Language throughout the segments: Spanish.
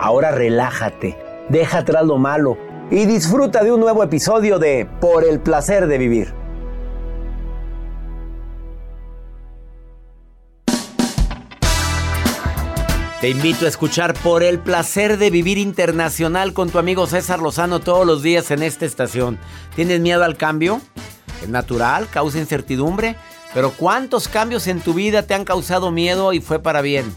Ahora relájate, deja atrás lo malo y disfruta de un nuevo episodio de Por el placer de vivir. Te invito a escuchar Por el placer de vivir internacional con tu amigo César Lozano todos los días en esta estación. ¿Tienes miedo al cambio? Es natural, causa incertidumbre, pero ¿cuántos cambios en tu vida te han causado miedo y fue para bien?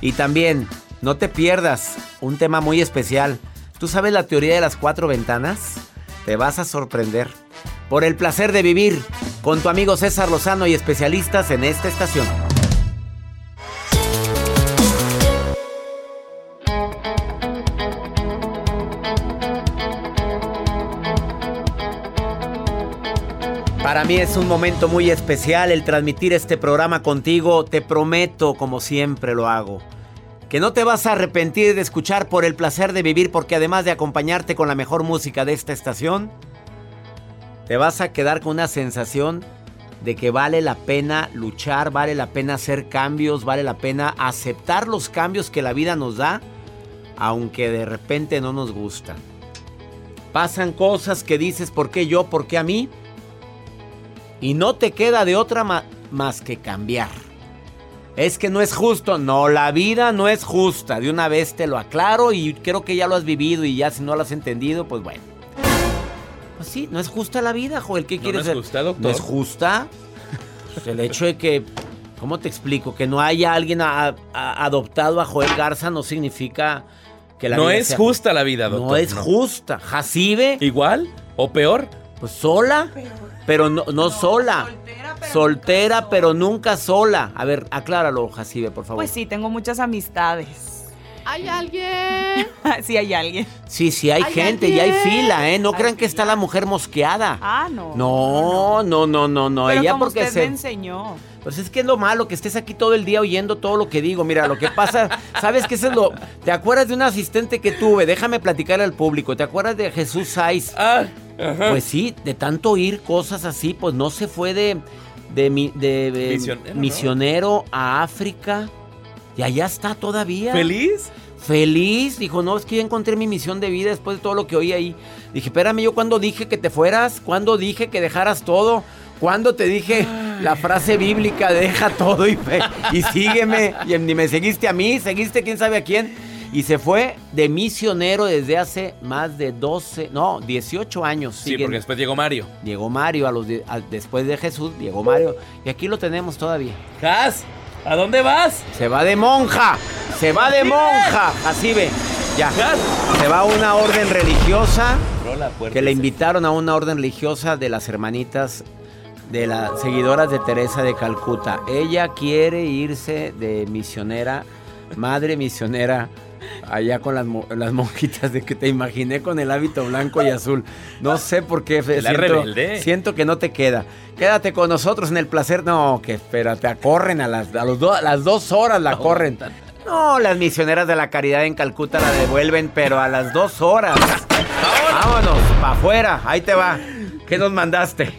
Y también, no te pierdas un tema muy especial. ¿Tú sabes la teoría de las cuatro ventanas? Te vas a sorprender. Por el placer de vivir con tu amigo César Lozano y especialistas en esta estación. Para mí es un momento muy especial el transmitir este programa contigo. Te prometo, como siempre lo hago, que no te vas a arrepentir de escuchar por el placer de vivir porque además de acompañarte con la mejor música de esta estación, te vas a quedar con una sensación de que vale la pena luchar, vale la pena hacer cambios, vale la pena aceptar los cambios que la vida nos da, aunque de repente no nos gustan. Pasan cosas que dices, ¿por qué yo? ¿Por qué a mí? Y no te queda de otra más que cambiar. Es que no es justo. No, la vida no es justa. De una vez te lo aclaro y creo que ya lo has vivido y ya si no lo has entendido, pues bueno. Pues sí, no es justa la vida, Joel. ¿Qué ¿No, quieres no es justa, doctor? ¿No es justa? Pues el hecho de que, ¿cómo te explico? Que no haya alguien a- a- adoptado a Joel Garza no significa que la no vida es sea justa la vida, doctor. No es justa. Jacibe, ¿Igual o peor? pues sola, pero no, no sola. Soltera, pero nunca sola. A ver, acláralo, Jacibe, por favor. Pues sí, tengo muchas amistades. ¿Hay alguien? sí, hay alguien. Sí, sí, hay ¿Hay gente y hay fila, ¿eh? No Hay crean que está la mujer mosqueada. Ah, no. No, no, no, no, no. Pero Ella como porque usted se. me enseñó. Pues es que es lo malo, que estés aquí todo el día oyendo todo lo que digo. Mira, lo que pasa, ¿sabes qué es lo? ¿Te acuerdas de un asistente que tuve? Déjame platicar al público. ¿Te acuerdas de Jesús Saiz? Ah, ajá. Pues sí, de tanto oír cosas así, pues no se fue de, de, mi- de- de Misionero, a África. Y allá está todavía. ¿Feliz? Feliz. Dijo, no, es que yo encontré mi misión de vida después de todo lo que oí ahí. Dije, espérame, yo cuando dije que te fueras, cuando dije que dejaras todo, cuando te dije la frase bíblica, deja todo y, y sígueme. Y ni me seguiste a mí, seguiste quién sabe a quién. Y se fue de misionero desde hace más de 12, no, 18 años. Sí, Siguen- porque después llegó Mario. Llegó Mario a los a- después de Jesús, llegó Mario. Y aquí lo tenemos todavía. Cas, ¿a dónde vas? Se va de monja. Se va de monja. Así ve. Ya. Cas. Se va a una orden religiosa puerta que le invitaron a una orden religiosa de las hermanitas de las seguidoras de Teresa de Calcuta. Ella quiere irse de misionera, madre misionera, allá con las, mo- las monjitas de que te imaginé con el hábito blanco y azul. No sé por qué. La Siento, rebelde. siento que no te queda. Quédate con nosotros en el placer. No, que espera, te corren a las, a los do- a las dos horas la corren. No, No, las misioneras de la caridad en Calcuta la devuelven, pero a las dos horas. Vámonos, para afuera. Ahí te va. ¿Qué nos mandaste?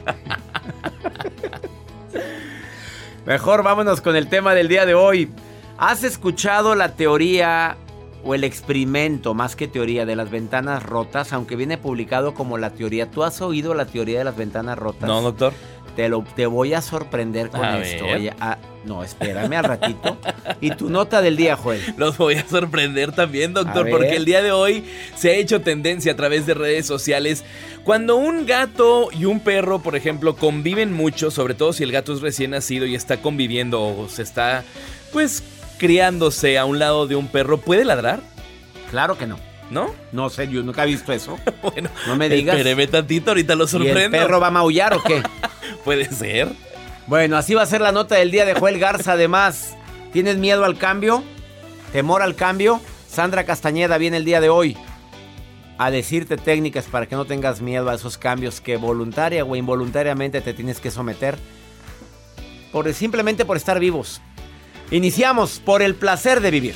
Mejor vámonos con el tema del día de hoy. ¿Has escuchado la teoría o el experimento, más que teoría, de las ventanas rotas? Aunque viene publicado como la teoría. ¿Tú has oído la teoría de las ventanas rotas? No, doctor. Te, lo, te voy a sorprender con A esto. Oye, ah, no, espérame al ratito. Y tu nota del día, Joel. Los voy a sorprender también, doctor, porque el día de hoy se ha hecho tendencia a través de redes sociales. Cuando un gato y un perro, por ejemplo, conviven mucho, sobre todo si el gato es recién nacido y está conviviendo o se está, pues, criándose a un lado de un perro, ¿puede ladrar? Claro que no. ¿No? No sé, yo nunca he visto eso. Bueno, No me digas. espéreme tantito, ahorita lo ¿Y sorprendo. el perro va a maullar o qué? Puede ser. Bueno, así va a ser la nota del día de Joel Garza. Además, ¿tienes miedo al cambio? ¿Temor al cambio? Sandra Castañeda viene el día de hoy a decirte técnicas para que no tengas miedo a esos cambios que voluntaria o involuntariamente te tienes que someter. Por, simplemente por estar vivos. Iniciamos por el placer de vivir.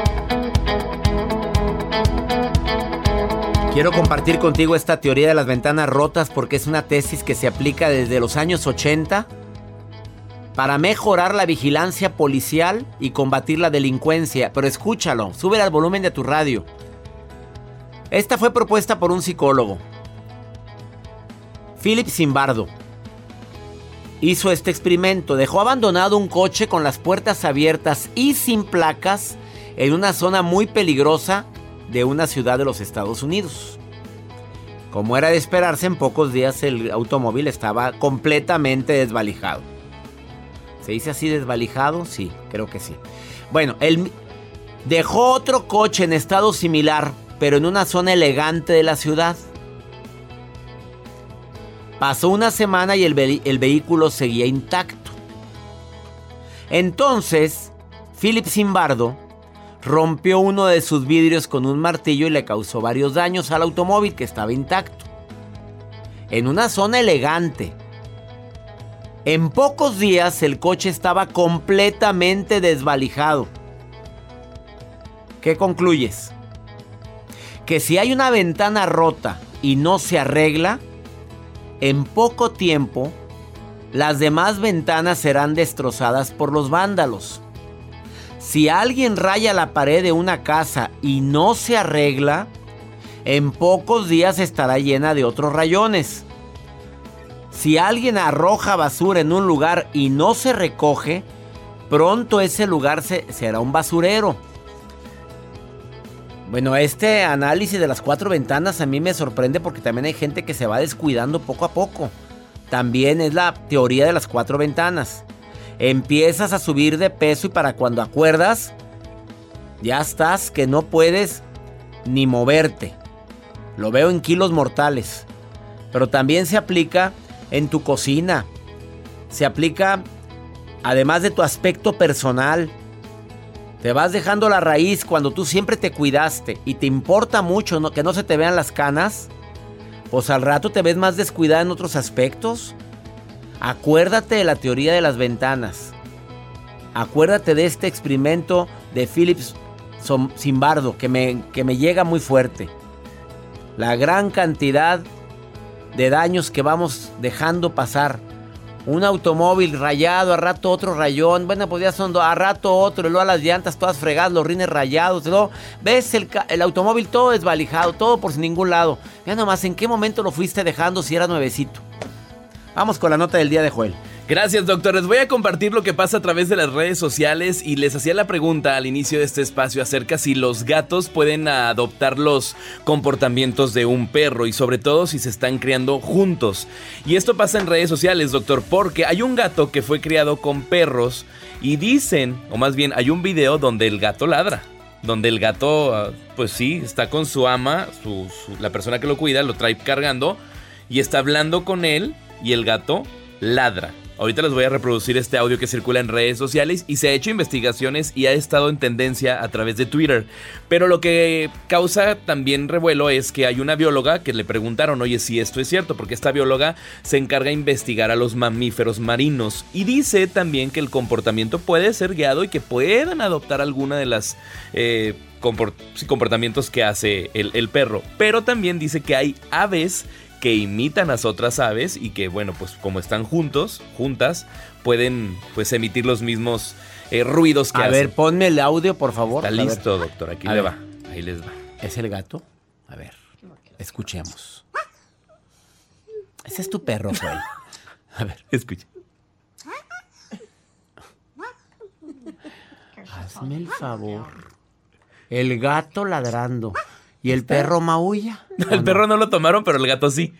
Quiero compartir contigo esta teoría de las ventanas rotas porque es una tesis que se aplica desde los años 80 para mejorar la vigilancia policial y combatir la delincuencia. Pero escúchalo, sube al volumen de tu radio. Esta fue propuesta por un psicólogo, Philip Zimbardo. Hizo este experimento, dejó abandonado un coche con las puertas abiertas y sin placas en una zona muy peligrosa de una ciudad de los Estados Unidos. Como era de esperarse, en pocos días el automóvil estaba completamente desvalijado. ¿Se dice así desvalijado? Sí, creo que sí. Bueno, él dejó otro coche en estado similar, pero en una zona elegante de la ciudad. Pasó una semana y el, el vehículo seguía intacto. Entonces, Philip Zimbardo rompió uno de sus vidrios con un martillo y le causó varios daños al automóvil que estaba intacto. En una zona elegante. En pocos días el coche estaba completamente desvalijado. ¿Qué concluyes? Que si hay una ventana rota y no se arregla, en poco tiempo las demás ventanas serán destrozadas por los vándalos. Si alguien raya la pared de una casa y no se arregla, en pocos días estará llena de otros rayones. Si alguien arroja basura en un lugar y no se recoge, pronto ese lugar se- será un basurero. Bueno, este análisis de las cuatro ventanas a mí me sorprende porque también hay gente que se va descuidando poco a poco. También es la teoría de las cuatro ventanas. Empiezas a subir de peso y para cuando acuerdas, ya estás que no puedes ni moverte. Lo veo en kilos mortales. Pero también se aplica en tu cocina. Se aplica además de tu aspecto personal. Te vas dejando la raíz cuando tú siempre te cuidaste y te importa mucho que no se te vean las canas. Pues al rato te ves más descuidada en otros aspectos. Acuérdate de la teoría de las ventanas. Acuérdate de este experimento de Philips Zimbardo que me, que me llega muy fuerte. La gran cantidad de daños que vamos dejando pasar un automóvil rayado, a rato otro rayón. Bueno, pues ya son a rato otro, luego a las llantas todas fregadas, los rines rayados. Ves el, el, automóvil todo desvalijado, todo por ningún lado. Ya nomás, ¿en qué momento lo fuiste dejando si era nuevecito? Vamos con la nota del día de Joel. Gracias, doctor. Les voy a compartir lo que pasa a través de las redes sociales y les hacía la pregunta al inicio de este espacio acerca si los gatos pueden adoptar los comportamientos de un perro y sobre todo si se están criando juntos. Y esto pasa en redes sociales, doctor, porque hay un gato que fue criado con perros y dicen, o más bien hay un video donde el gato ladra. Donde el gato, ah, pues sí, está con su ama, la persona que lo cuida, lo trae cargando y está hablando con él y el gato ladra. Ahorita les voy a reproducir este audio que circula en redes sociales y se ha hecho investigaciones y ha estado en tendencia a través de Twitter. Pero lo que causa también revuelo es que hay una bióloga que le preguntaron, oye, si esto es cierto, porque esta bióloga se encarga de investigar a los mamíferos marinos y dice también que el comportamiento puede ser guiado y que puedan adoptar alguna de las... Eh, comportamientos que hace el, el perro. Pero también dice que hay aves que imitan a las otras aves y que, bueno, pues como están juntos, juntas, pueden pues emitir los mismos eh, ruidos que a hacen. A ver, ponme el audio, por favor. Está listo, doctor. Aquí le va. Ahí les va. ¿Es el gato? A ver, escuchemos. Ese es tu perro, Joel. A ver, escucha. Hazme el favor. El gato ladrando. ¿Y el perro maulla? el perro no lo tomaron, pero el gato sí.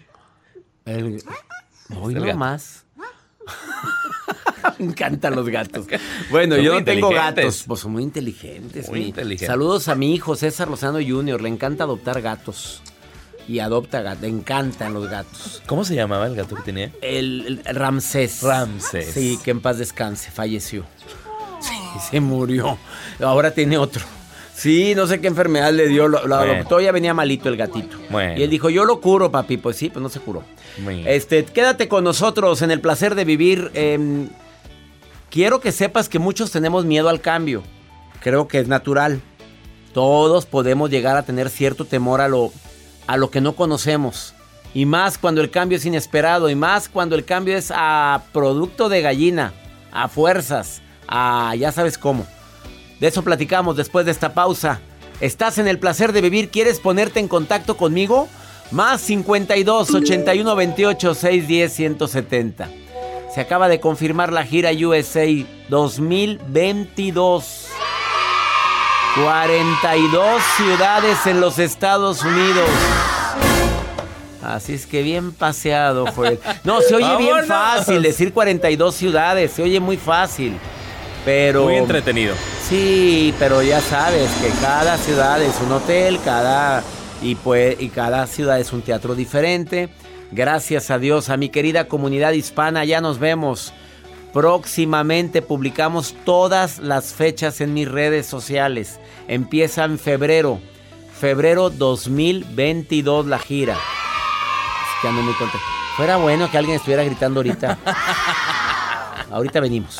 El... Hoy no más. Me encantan los gatos. Bueno, yo no tengo gatos. Pues son muy inteligentes. Muy inteligentes. Saludos a mi hijo César Lozano Jr. Le encanta adoptar gatos. Y adopta gatos. Le encantan los gatos. ¿Cómo se llamaba el gato que tenía? El, el Ramsés. Ramsés. Sí, que en paz descanse. Falleció. Sí, se murió. Ahora tiene otro. Sí, no sé qué enfermedad le dio. Lo, ya venía malito el gatito. Y él dijo, yo lo curo, papi. Pues sí, pues no se curó. Este, quédate con nosotros en el placer de vivir. Em, quiero que sepas que muchos tenemos miedo al cambio. Creo que es natural. Todos podemos llegar a tener cierto temor a lo, a lo que no conocemos. Y más cuando el cambio es inesperado. Y más cuando el cambio es a producto de gallina. A fuerzas. A ya sabes cómo. De eso platicamos después de esta pausa. ¿Estás en el placer de vivir? ¿Quieres ponerte en contacto conmigo? Más 52 81 28 610 170. Se acaba de confirmar la gira USA 2022. 42 ciudades en los Estados Unidos. Así es que bien paseado fue. No, se oye bien fácil decir 42 ciudades, se oye muy fácil. Pero muy entretenido. Sí, pero ya sabes que cada ciudad es un hotel, cada y pues y cada ciudad es un teatro diferente. Gracias a Dios, a mi querida comunidad hispana, ya nos vemos. Próximamente publicamos todas las fechas en mis redes sociales. Empieza en febrero, febrero 2022 la gira. Es que ando muy contento. Fuera bueno que alguien estuviera gritando ahorita. ahorita venimos.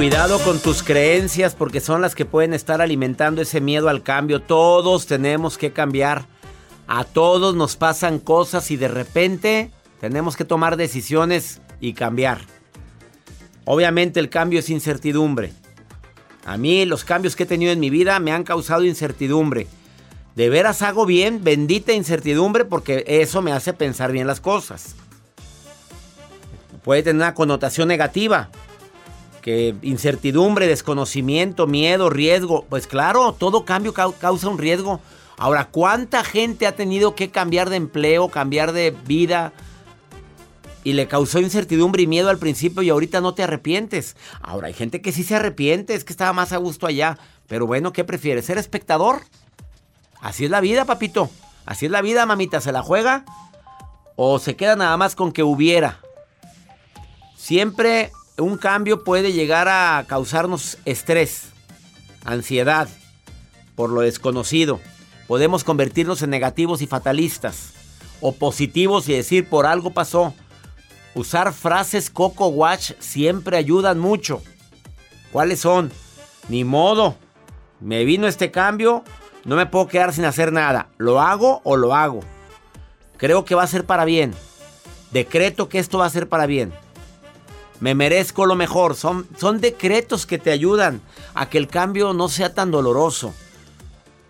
Cuidado con tus creencias porque son las que pueden estar alimentando ese miedo al cambio. Todos tenemos que cambiar. A todos nos pasan cosas y de repente tenemos que tomar decisiones y cambiar. Obviamente el cambio es incertidumbre. A mí los cambios que he tenido en mi vida me han causado incertidumbre. De veras hago bien, bendita incertidumbre porque eso me hace pensar bien las cosas. Puede tener una connotación negativa, que incertidumbre, desconocimiento, miedo, riesgo. Pues claro, todo cambio causa un riesgo. Ahora, ¿cuánta gente ha tenido que cambiar de empleo, cambiar de vida? Y le causó incertidumbre y miedo al principio y ahorita no te arrepientes. Ahora, hay gente que sí se arrepiente, es que estaba más a gusto allá. Pero bueno, ¿qué prefieres? ¿Ser espectador? Así es la vida, papito. Así es la vida, mamita. ¿Se la juega? ¿O se queda nada más con que hubiera? Siempre un cambio puede llegar a causarnos estrés, ansiedad por lo desconocido. Podemos convertirnos en negativos y fatalistas o positivos y decir por algo pasó. Usar frases Coco Watch siempre ayudan mucho. ¿Cuáles son? Ni modo. Me vino este cambio, no me puedo quedar sin hacer nada. ¿Lo hago o lo hago? Creo que va a ser para bien. Decreto que esto va a ser para bien. Me merezco lo mejor. Son, son decretos que te ayudan a que el cambio no sea tan doloroso.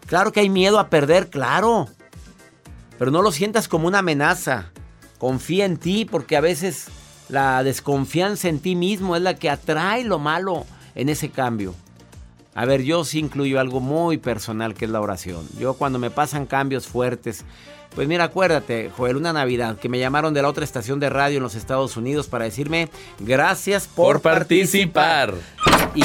Claro que hay miedo a perder, claro. Pero no lo sientas como una amenaza. Confía en ti porque a veces la desconfianza en ti mismo es la que atrae lo malo en ese cambio. A ver, yo sí incluyo algo muy personal que es la oración. Yo cuando me pasan cambios fuertes, pues mira, acuérdate, Joel, una Navidad que me llamaron de la otra estación de radio en los Estados Unidos para decirme gracias por, participar. Y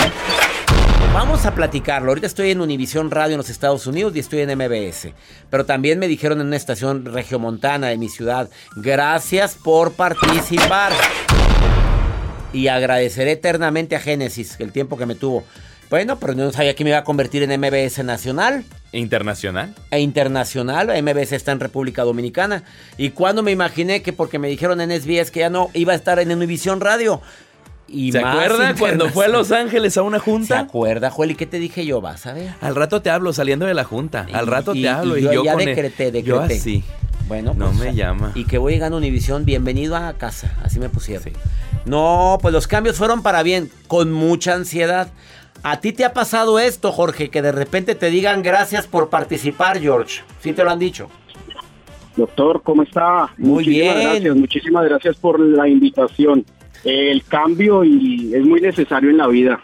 vamos a platicarlo. Ahorita estoy en Univisión Radio en los Estados Unidos y estoy en MBS. Pero también me dijeron en una estación regiomontana de mi ciudad, gracias por participar. Y agradeceré eternamente a Génesis el tiempo que me tuvo. Bueno, pero no sabía que me iba a convertir en MBS Nacional. ¿Internacional? E internacional. MBS está en República Dominicana. Y cuando me imaginé que porque me dijeron en SBS que ya no iba a estar en Univisión Radio. Y ¿Se acuerda cuando fue a Los Ángeles a una junta? ¿Se acuerda, Joel? ¿Y qué te dije yo? Vas a ver. Al rato te hablo saliendo de la junta. Al rato te hablo. Y, yo, ya decreté, decreté. Yo así. Bueno, no pues, me llama. Y que voy llegando a Univisión, bienvenido a casa. Así me pusieron. No, pues los cambios fueron para bien, con mucha ansiedad. ¿A ti te ha pasado esto, Jorge? Que de repente te digan gracias por participar, George. ¿Sí te lo han dicho? Doctor, ¿cómo está? Muy muchísimas bien. gracias, muchísimas gracias por la invitación. El cambio y es muy necesario en la vida.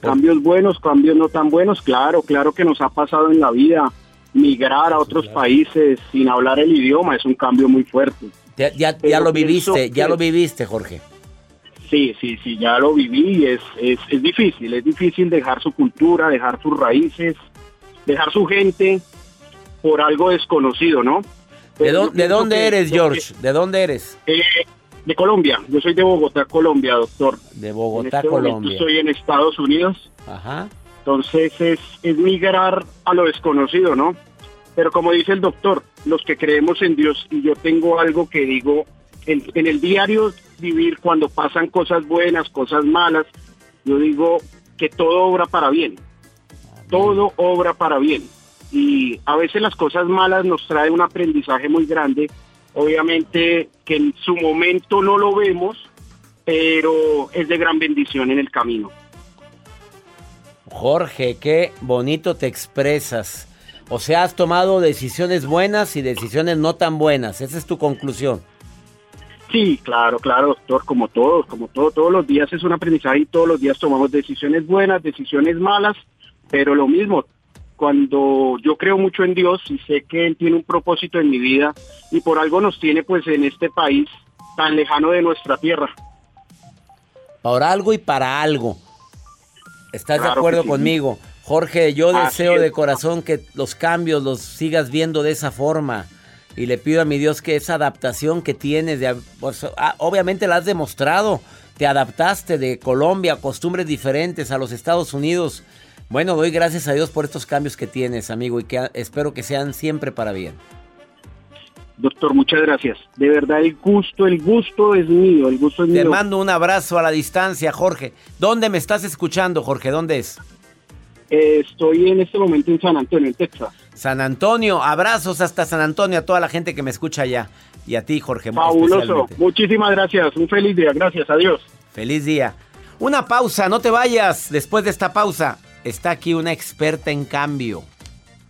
Cambios buenos, cambios no tan buenos, claro, claro que nos ha pasado en la vida. Migrar a otros países sin hablar el idioma es un cambio muy fuerte. Ya, ya, ya Pero lo viviste, ya lo viviste, Jorge. Sí, sí, sí, ya lo viví es, es, es difícil, es difícil dejar su cultura, dejar sus raíces, dejar su gente por algo desconocido, ¿no? ¿De, dónde que- eres, George? ¿De dónde eres? eh, de Colombia, yo soy de Bogotá, Colombia, doctor. De En Bogotá, este Colombia. Estoy en Estados Unidos, Ajá. entonces es, es migrar a lo desconocido, ¿no? Pero como dice el doctor, los que creemos en Dios, y yo tengo algo que digo, en, en el diario vivir, cuando pasan cosas buenas, cosas malas, yo digo que todo obra para bien. Todo obra para bien. Y a veces las cosas malas nos traen un aprendizaje muy grande. Obviamente que en su momento no lo vemos, pero es de gran bendición en el camino. Jorge, qué bonito te expresas. O sea, has tomado decisiones buenas y decisiones no tan buenas. Esa es tu conclusión. Sí, claro, claro, doctor, como todos, como todo, todos los días es un aprendizaje y todos los días tomamos decisiones buenas, decisiones malas, pero lo mismo, cuando yo creo mucho en Dios y sé que Él tiene un propósito en mi vida y por algo nos tiene pues en este país tan lejano de nuestra tierra. Para algo y para algo. ¿Estás de acuerdo sí. conmigo? Jorge, yo Así deseo es. de corazón que los cambios los sigas viendo de esa forma. Y le pido a mi Dios que esa adaptación que tienes, de, pues, ah, obviamente la has demostrado. Te adaptaste de Colombia a costumbres diferentes a los Estados Unidos. Bueno, doy gracias a Dios por estos cambios que tienes, amigo, y que espero que sean siempre para bien. Doctor, muchas gracias. De verdad el gusto, el gusto es mío, el gusto es Te mío. mando un abrazo a la distancia, Jorge. ¿Dónde me estás escuchando, Jorge? ¿Dónde es? Eh, estoy en este momento en San Antonio, en Texas. San Antonio, abrazos hasta San Antonio a toda la gente que me escucha allá. Y a ti, Jorge. Fabuloso. Muchísimas gracias. Un feliz día. Gracias. Adiós. Feliz día. Una pausa, no te vayas. Después de esta pausa, está aquí una experta en cambio.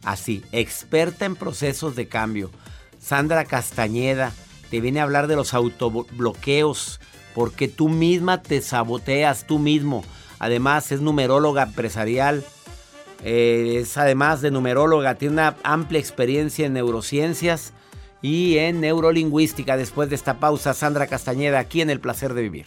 Así, experta en procesos de cambio. Sandra Castañeda te viene a hablar de los autobloqueos, porque tú misma te saboteas tú mismo. Además, es numeróloga empresarial. Eh, es además de numeróloga, tiene una amplia experiencia en neurociencias y en neurolingüística. Después de esta pausa, Sandra Castañeda, aquí en El Placer de Vivir.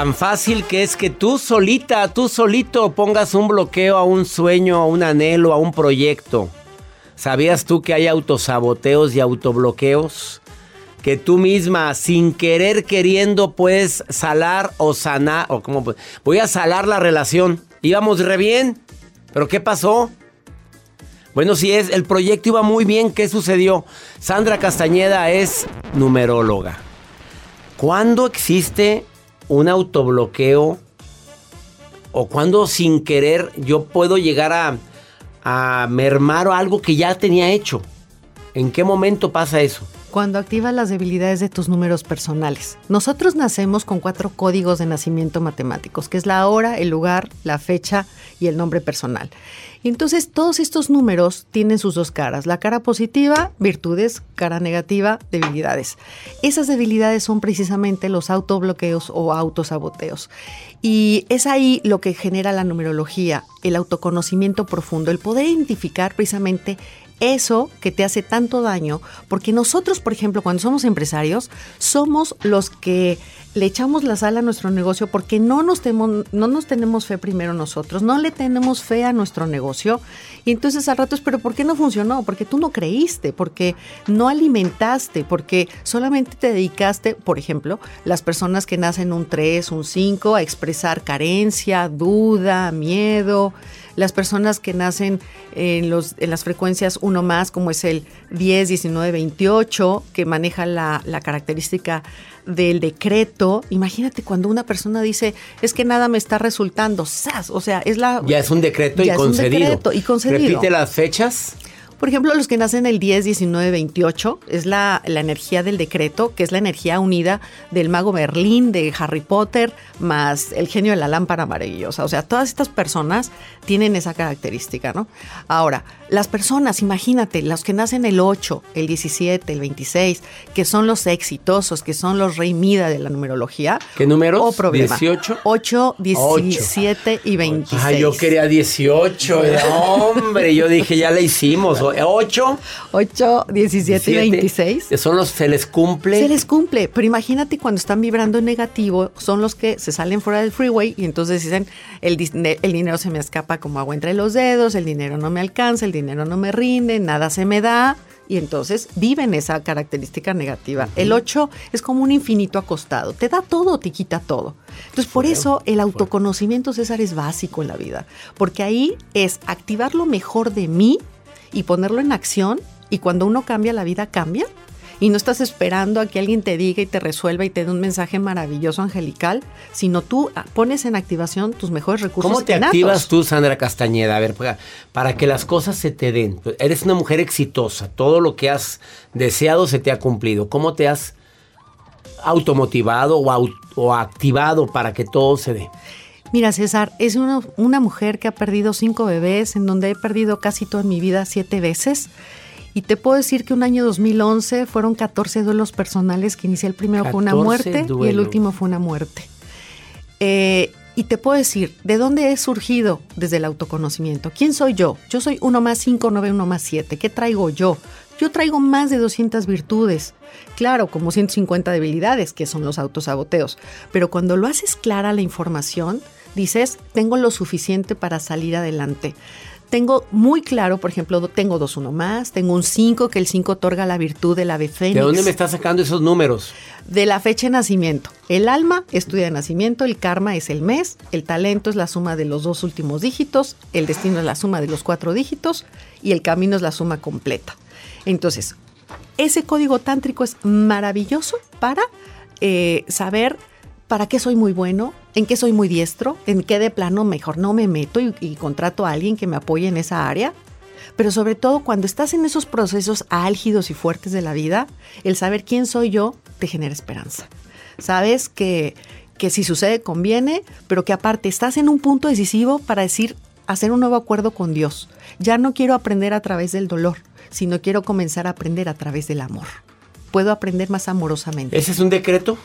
Tan fácil que es que tú solita, tú solito pongas un bloqueo a un sueño, a un anhelo, a un proyecto. ¿Sabías tú que hay autosaboteos y autobloqueos? Que tú misma, sin querer queriendo, puedes salar o sanar, o como voy a salar la relación. Íbamos re bien, pero ¿qué pasó? Bueno, si es, el proyecto iba muy bien, ¿qué sucedió? Sandra Castañeda es numeróloga. ¿Cuándo existe un autobloqueo o cuando sin querer yo puedo llegar a, a mermar algo que ya tenía hecho? ¿En qué momento pasa eso? Cuando activas las debilidades de tus números personales. Nosotros nacemos con cuatro códigos de nacimiento matemáticos, que es la hora, el lugar, la fecha y el nombre personal. Y entonces todos estos números tienen sus dos caras. La cara positiva, virtudes, cara negativa, debilidades. Esas debilidades son precisamente los autobloqueos o autosaboteos. Y es ahí lo que genera la numerología, el autoconocimiento profundo, el poder identificar precisamente eso que te hace tanto daño, porque nosotros, por ejemplo, cuando somos empresarios, somos los que le echamos la sal a nuestro negocio porque no nos, tenemos, no nos tenemos fe primero nosotros, no le tenemos fe a nuestro negocio. Y entonces al rato es, pero ¿por qué no funcionó? Porque tú no creíste, porque no alimentaste, porque solamente te dedicaste, por ejemplo, las personas que nacen un 3, un 5, a expresar carencia, duda, miedo las personas que nacen en, los, en las frecuencias 1 más, como es el 10, 19, 28, que maneja la, la característica del decreto. Imagínate cuando una persona dice, es que nada me está resultando, ¡zas! O sea, es la... Ya es un decreto, y, es un decreto y concedido. Repite las fechas. Por ejemplo, los que nacen el 10, 19, 28 es la, la, energía del decreto, que es la energía unida del mago Berlín, de Harry Potter, más el genio de la lámpara maravillosa. O sea, todas estas personas tienen esa característica, ¿no? Ahora, las personas, imagínate, los que nacen el 8, el 17, el 26, que son los exitosos, que son los rey Mida de la numerología. ¿Qué números? O problema. 18. 8, 17 y 26. Ay, yo quería 18. Hombre, yo dije, ya la hicimos. 8. 8, 17 y 26. Son los, se les cumple. Se les cumple, pero imagínate cuando están vibrando en negativo, son los que se salen fuera del freeway y entonces dicen, el, el dinero se me escapa como agua entre los dedos, el dinero no me alcanza, el dinero no me rinde, nada se me da. Y entonces viven esa característica negativa. El 8 es como un infinito acostado. Te da todo, te quita todo. Entonces, por eso el autoconocimiento, César, es básico en la vida. Porque ahí es activar lo mejor de mí y ponerlo en acción y cuando uno cambia la vida cambia y no estás esperando a que alguien te diga y te resuelva y te dé un mensaje maravilloso angelical, sino tú pones en activación tus mejores recursos. ¿Cómo te innatos. activas tú, Sandra Castañeda? A ver, para que las cosas se te den. Eres una mujer exitosa, todo lo que has deseado se te ha cumplido. ¿Cómo te has automotivado o, aut o activado para que todo se dé? Mira, César, es una, una, mujer que ha perdido cinco bebés, en donde he perdido casi toda mi vida siete veces. Y te puedo decir que un año 2011 fueron 14 duelos personales, que inicié el primero fue una muerte y el último fue una muerte. Eh, y te puedo decir, ¿de dónde he surgido desde el autoconocimiento? ¿Quién soy yo? Yo soy 1 más 5, 9, 1 más 7. ¿Qué traigo yo? Yo traigo más de 200 virtudes. Claro, como 150 debilidades, que son los autosaboteos. Pero cuando lo haces clara la información, dices, tengo lo suficiente para salir adelante. Tengo muy claro, por ejemplo, tengo dos uno más, tengo un 5, que el 5 otorga la virtud del ave fénix. ¿De dónde me estás sacando esos números? De la fecha de nacimiento. El alma estudia de nacimiento, el karma es el mes, el talento es la suma de los dos últimos dígitos, el destino es la suma de los cuatro dígitos y el camino es la suma completa. Entonces, ese código tántrico es maravilloso para eh, saber para qué soy muy bueno, en qué soy muy diestro, en qué de plano mejor no me meto y, contrato a alguien que me apoye en esa área. Pero sobre todo cuando estás en esos procesos álgidos y fuertes de la vida, el saber quién soy yo te genera esperanza. Sabes que, que si sucede conviene, pero que aparte estás en un punto decisivo para decir, hacer un nuevo acuerdo con Dios. Ya no quiero aprender a través del dolor, sino quiero comenzar a aprender a través del amor. Puedo aprender más amorosamente. ¿Ese es un decreto?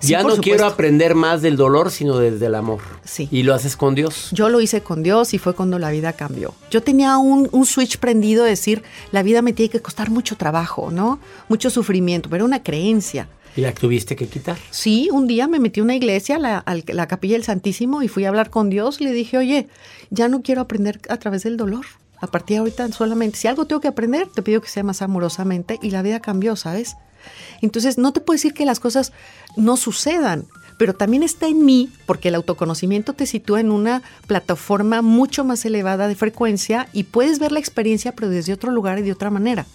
Sí, ya no supuesto. quiero aprender más del dolor, sino desde el amor. Sí. ¿Y lo haces con Dios? Yo lo hice con Dios y fue cuando la vida cambió. Yo tenía un, un, switch prendido de decir, la vida me tiene que costar mucho trabajo, ¿no? Mucho sufrimiento, pero era una creencia. ¿Y la tuviste que quitar? Sí, un día me metí a una iglesia, la, la capilla del Santísimo, y fui a hablar con Dios y le dije, oye, ya no quiero aprender a través del dolor. A partir de ahorita solamente, si algo tengo que aprender, te pido que sea más amorosamente y la vida cambió, ¿sabes? Entonces, no te puedo decir que las cosas no sucedan, pero también está en mí, porque el autoconocimiento te sitúa en una plataforma mucho más elevada de frecuencia y puedes ver la experiencia, pero desde otro lugar y de otra manera.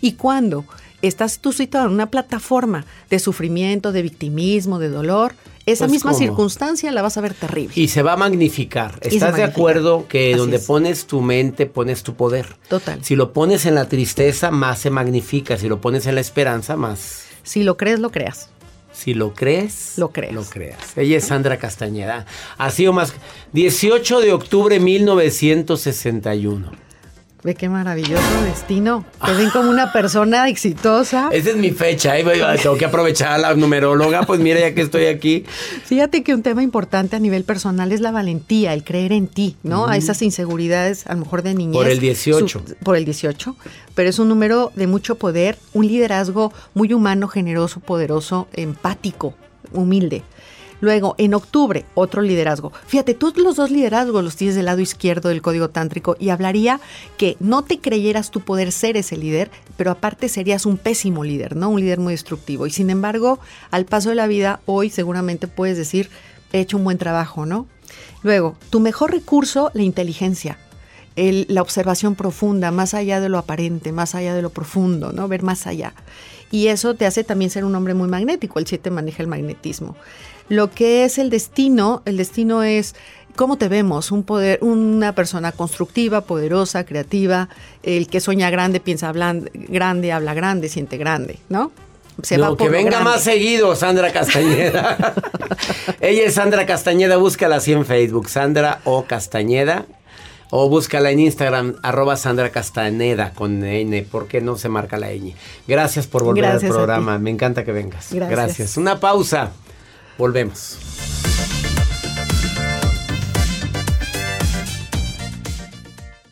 Y cuando estás tú situado en una plataforma de sufrimiento, de victimismo, de dolor, esa Pues, misma ¿cómo? circunstancia la vas a ver terrible. Y se va a magnificar. Y ¿Estás de acuerdo que Así donde es. pones tu mente, pones tu poder? Total. Si lo pones en la tristeza, más se magnifica. Si lo pones en la esperanza, más. Si lo crees, lo creas. Si lo crees, Lo creas. Lo creas. Ella es Sandra Castañeda. Ha sido más. 18 de octubre 1961. Ve qué maravilloso destino. Te ven como una persona exitosa. Esa es mi fecha. ¿eh? Tengo que aprovechar a la numeróloga. Pues mira, ya que estoy aquí. Fíjate que un tema importante a nivel personal es la valentía, el creer en ti, ¿no? A esas inseguridades, a lo mejor de niñez. Por el 18. Su- por el 18. Pero es un número de mucho poder, un liderazgo muy humano, generoso, poderoso, empático, humilde. Luego, en octubre, otro liderazgo. Fíjate, tú los dos liderazgos los tienes del lado izquierdo del código tántrico y hablaría que no te creyeras tu poder ser ese líder, pero aparte serías un pésimo líder, ¿no? Un líder muy destructivo. Y sin embargo, al paso de la vida, hoy seguramente puedes decir, he hecho un buen trabajo, ¿no? Luego, tu mejor recurso, la inteligencia. El- la observación profunda, más allá de lo aparente, más allá de lo profundo, ¿no? Ver más allá. Y eso te hace también ser un hombre muy magnético. El 7 maneja el magnetismo. Lo que es el destino, el destino es cómo te vemos, un poder, una persona constructiva, poderosa, creativa, el que sueña grande, piensa grande, habla grande, siente grande, ¿no? Se va No, por que lo venga grande. más seguido, Sandra Castañeda. Ella es Sandra Castañeda, búscala así en Facebook, Sandra O Castañeda. O búscala en Instagram, arroba Sandra Castaneda con N, porque no se marca la ñ. Gracias por volver Gracias al programa, me encanta que vengas. Gracias. Una pausa, volvemos.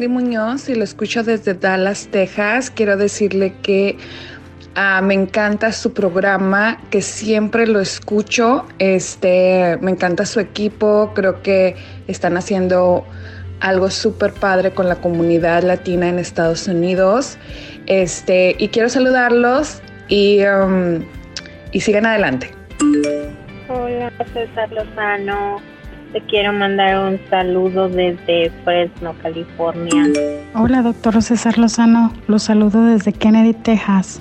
Wendy Muñoz y lo escucho desde Dallas, Texas. Quiero decirle que ah, me encanta su programa, que siempre lo escucho. Este, me encanta su equipo. Creo que están haciendo algo súper padre con la comunidad latina en Estados Unidos. Este, y quiero saludarlos y, um, y sigan adelante. Hola, César Lozano. Te quiero mandar un saludo desde Fresno, California. Hola, doctor César Lozano. Los saludo desde Kennedy, Texas.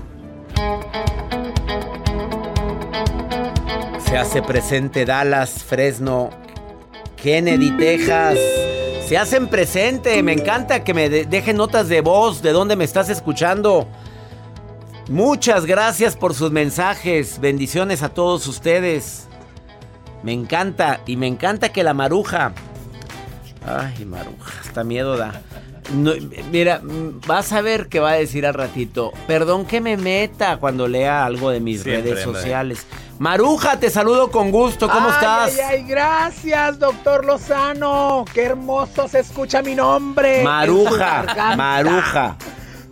Se hace presente Dallas, Fresno, Kennedy, Texas. Se hacen presente. Me encanta que me de- dejen notas de voz de dónde me estás escuchando. Muchas gracias por sus mensajes. Bendiciones a todos ustedes. Me encanta y me encanta que la maruja. Ay, maruja, hasta miedo da. No, mira, vas a ver qué va a decir al ratito. Perdón que me meta cuando lea algo de mis Siempre, redes hombre. sociales. Maruja, te saludo con gusto. ¿Cómo Ay, estás? Ay, ay, gracias, doctor Lozano. Qué hermoso se escucha mi nombre. Maruja. Maruja.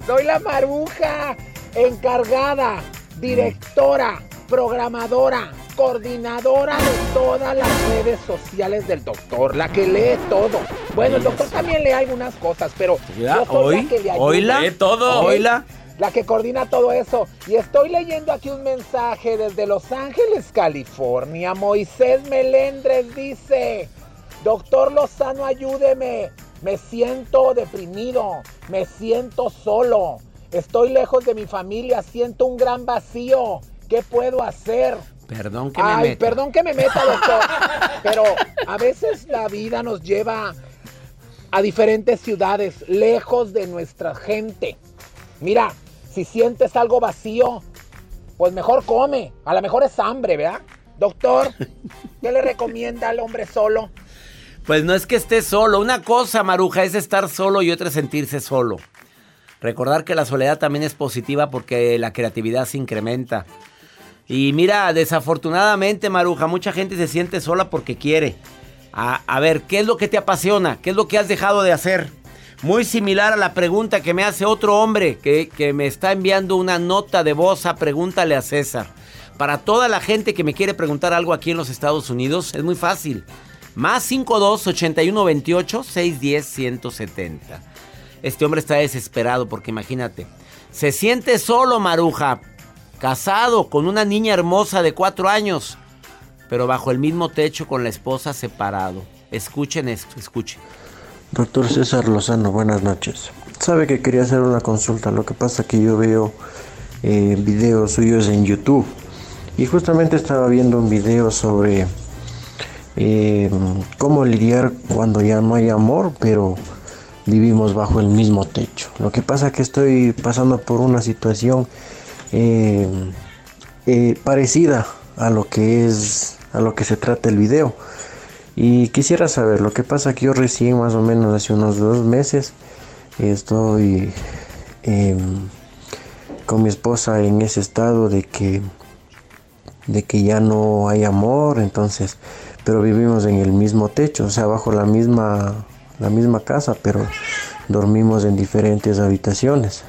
Soy la Maruja, encargada, directora, programadora, coordinadora de todas las redes sociales del doctor, la que lee todo. Bueno, el doctor también lee algunas cosas, pero Ya, yo soy hoy, la que le ayuda. oíla, Lee todo. ¿Ok? oíla. La que coordina todo eso. Y estoy leyendo aquí un mensaje desde Los Ángeles, California. Moisés Melendres dice, doctor Lozano, ayúdeme. Me siento deprimido, me siento solo. Estoy lejos de mi familia, siento un gran vacío. ¿Qué puedo hacer? Perdón que me Ay, meta. perdón que me meta, doctor. Pero a veces la vida nos lleva a diferentes ciudades, lejos de nuestra gente. Mira, si sientes algo vacío, pues mejor come. A lo mejor es hambre, ¿verdad? Doctor, ¿qué le recomienda al hombre solo? Pues no es que estés solo. Una cosa, Maruja, es estar solo y otra es sentirse solo. Recordar que la soledad también es positiva porque la creatividad se incrementa. Y mira, desafortunadamente, Maruja, mucha gente se siente sola porque quiere. A, ver, ¿qué es lo que te apasiona? ¿Qué es lo que has dejado de hacer? Muy similar a la pregunta que me hace otro hombre que, que me está enviando una nota de voz a Pregúntale a César. Para toda la gente que me quiere preguntar algo aquí en los Estados Unidos, es muy fácil. Más 52 81 28 610 170. Este hombre está desesperado porque imagínate, se siente solo, Maruja, casado con una niña hermosa de cuatro años, pero bajo el mismo techo con la esposa separado. Escuchen esto, escuchen. Doctor César Lozano, buenas noches. Sabe que quería hacer una consulta, lo que pasa que yo veo eh, videos suyos en YouTube y justamente estaba viendo un video sobre eh, cómo lidiar cuando ya no hay amor, pero vivimos bajo el mismo techo. Lo que pasa que estoy pasando por una situación eh, eh, parecida a lo que es a lo que se trata el video. Y quisiera saber, lo que pasa que yo recién más o menos hace unos dos meses estoy em, con mi esposa en ese estado de que de que ya no hay amor, entonces, pero vivimos en el mismo techo, o sea, bajo la misma la misma casa, pero dormimos en diferentes habitaciones.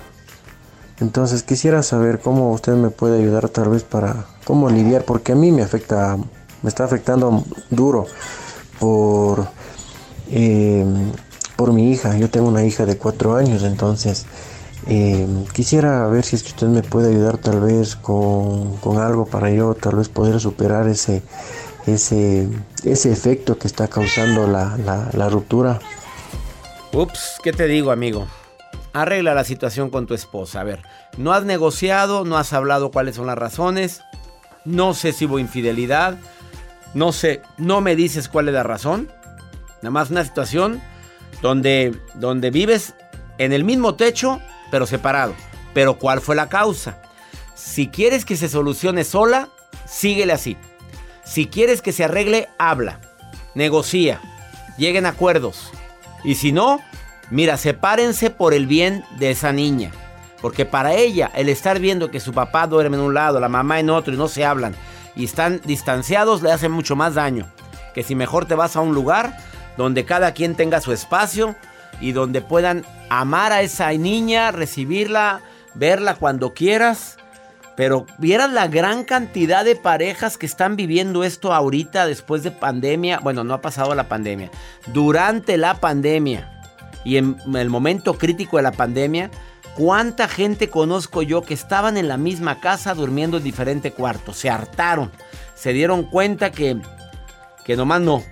Entonces quisiera saber cómo usted me puede ayudar tal vez para cómo lidiar, porque a mí me afecta, me está afectando duro por eh, por mi hija. Yo tengo una hija de cuatro años, entonces eh, quisiera ver si es que usted me puede ayudar tal vez con, con algo para yo tal vez poder superar ese ese ese efecto que está causando la, la, la ruptura. Ups, ¿qué te digo, amigo? Arregla la situación con tu esposa. A ver, no has negociado, no has hablado cuáles son las razones. No sé si hubo infidelidad. No sé, no me dices cuál es la razón. Nada más una situación donde, donde vives en el mismo techo, pero separado. Pero ¿cuál fue la causa? Si quieres que se solucione sola, síguele así. Si quieres que se arregle, habla. Negocia. Lleguen acuerdos. Y si no, mira, sepárense por el bien de esa niña. Porque para ella, el estar viendo que su papá duerme en un lado, la mamá en otro y no se hablan y están distanciados, le hace mucho más daño. Que si mejor te vas a un lugar donde cada quien tenga su espacio y donde puedan amar a esa niña, recibirla, verla cuando quieras. Pero vieras la gran cantidad de parejas que están viviendo esto ahorita después de pandemia. Bueno, no ha pasado la pandemia. Durante la pandemia y en el momento crítico de la pandemia, ¿cuánta gente conozco yo que estaban en la misma casa durmiendo en diferente cuarto? Se hartaron. Se dieron cuenta que, que nomás no.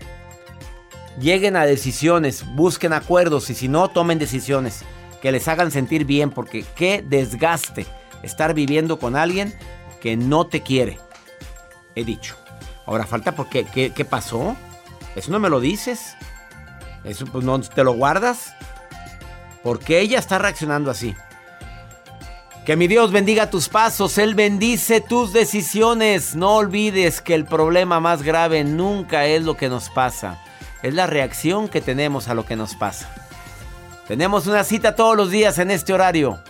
Lleguen a decisiones, busquen acuerdos y si no, tomen decisiones que les hagan sentir bien porque qué desgaste estar viviendo con alguien que no te quiere. He dicho. Ahora falta porque, ¿qué, qué pasó? Eso no me lo dices. Eso pues no te lo guardas. ¿Por qué ella está reaccionando así? Que mi Dios bendiga tus pasos, Él bendice tus decisiones. No olvides que el problema más grave nunca es lo que nos pasa, es la reacción que tenemos a lo que nos pasa. Tenemos una cita todos los días en este horario.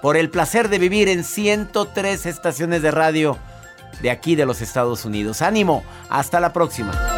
Por el placer de vivir en 103 estaciones de radio de aquí de los Estados Unidos. Ánimo, hasta la próxima.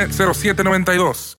0792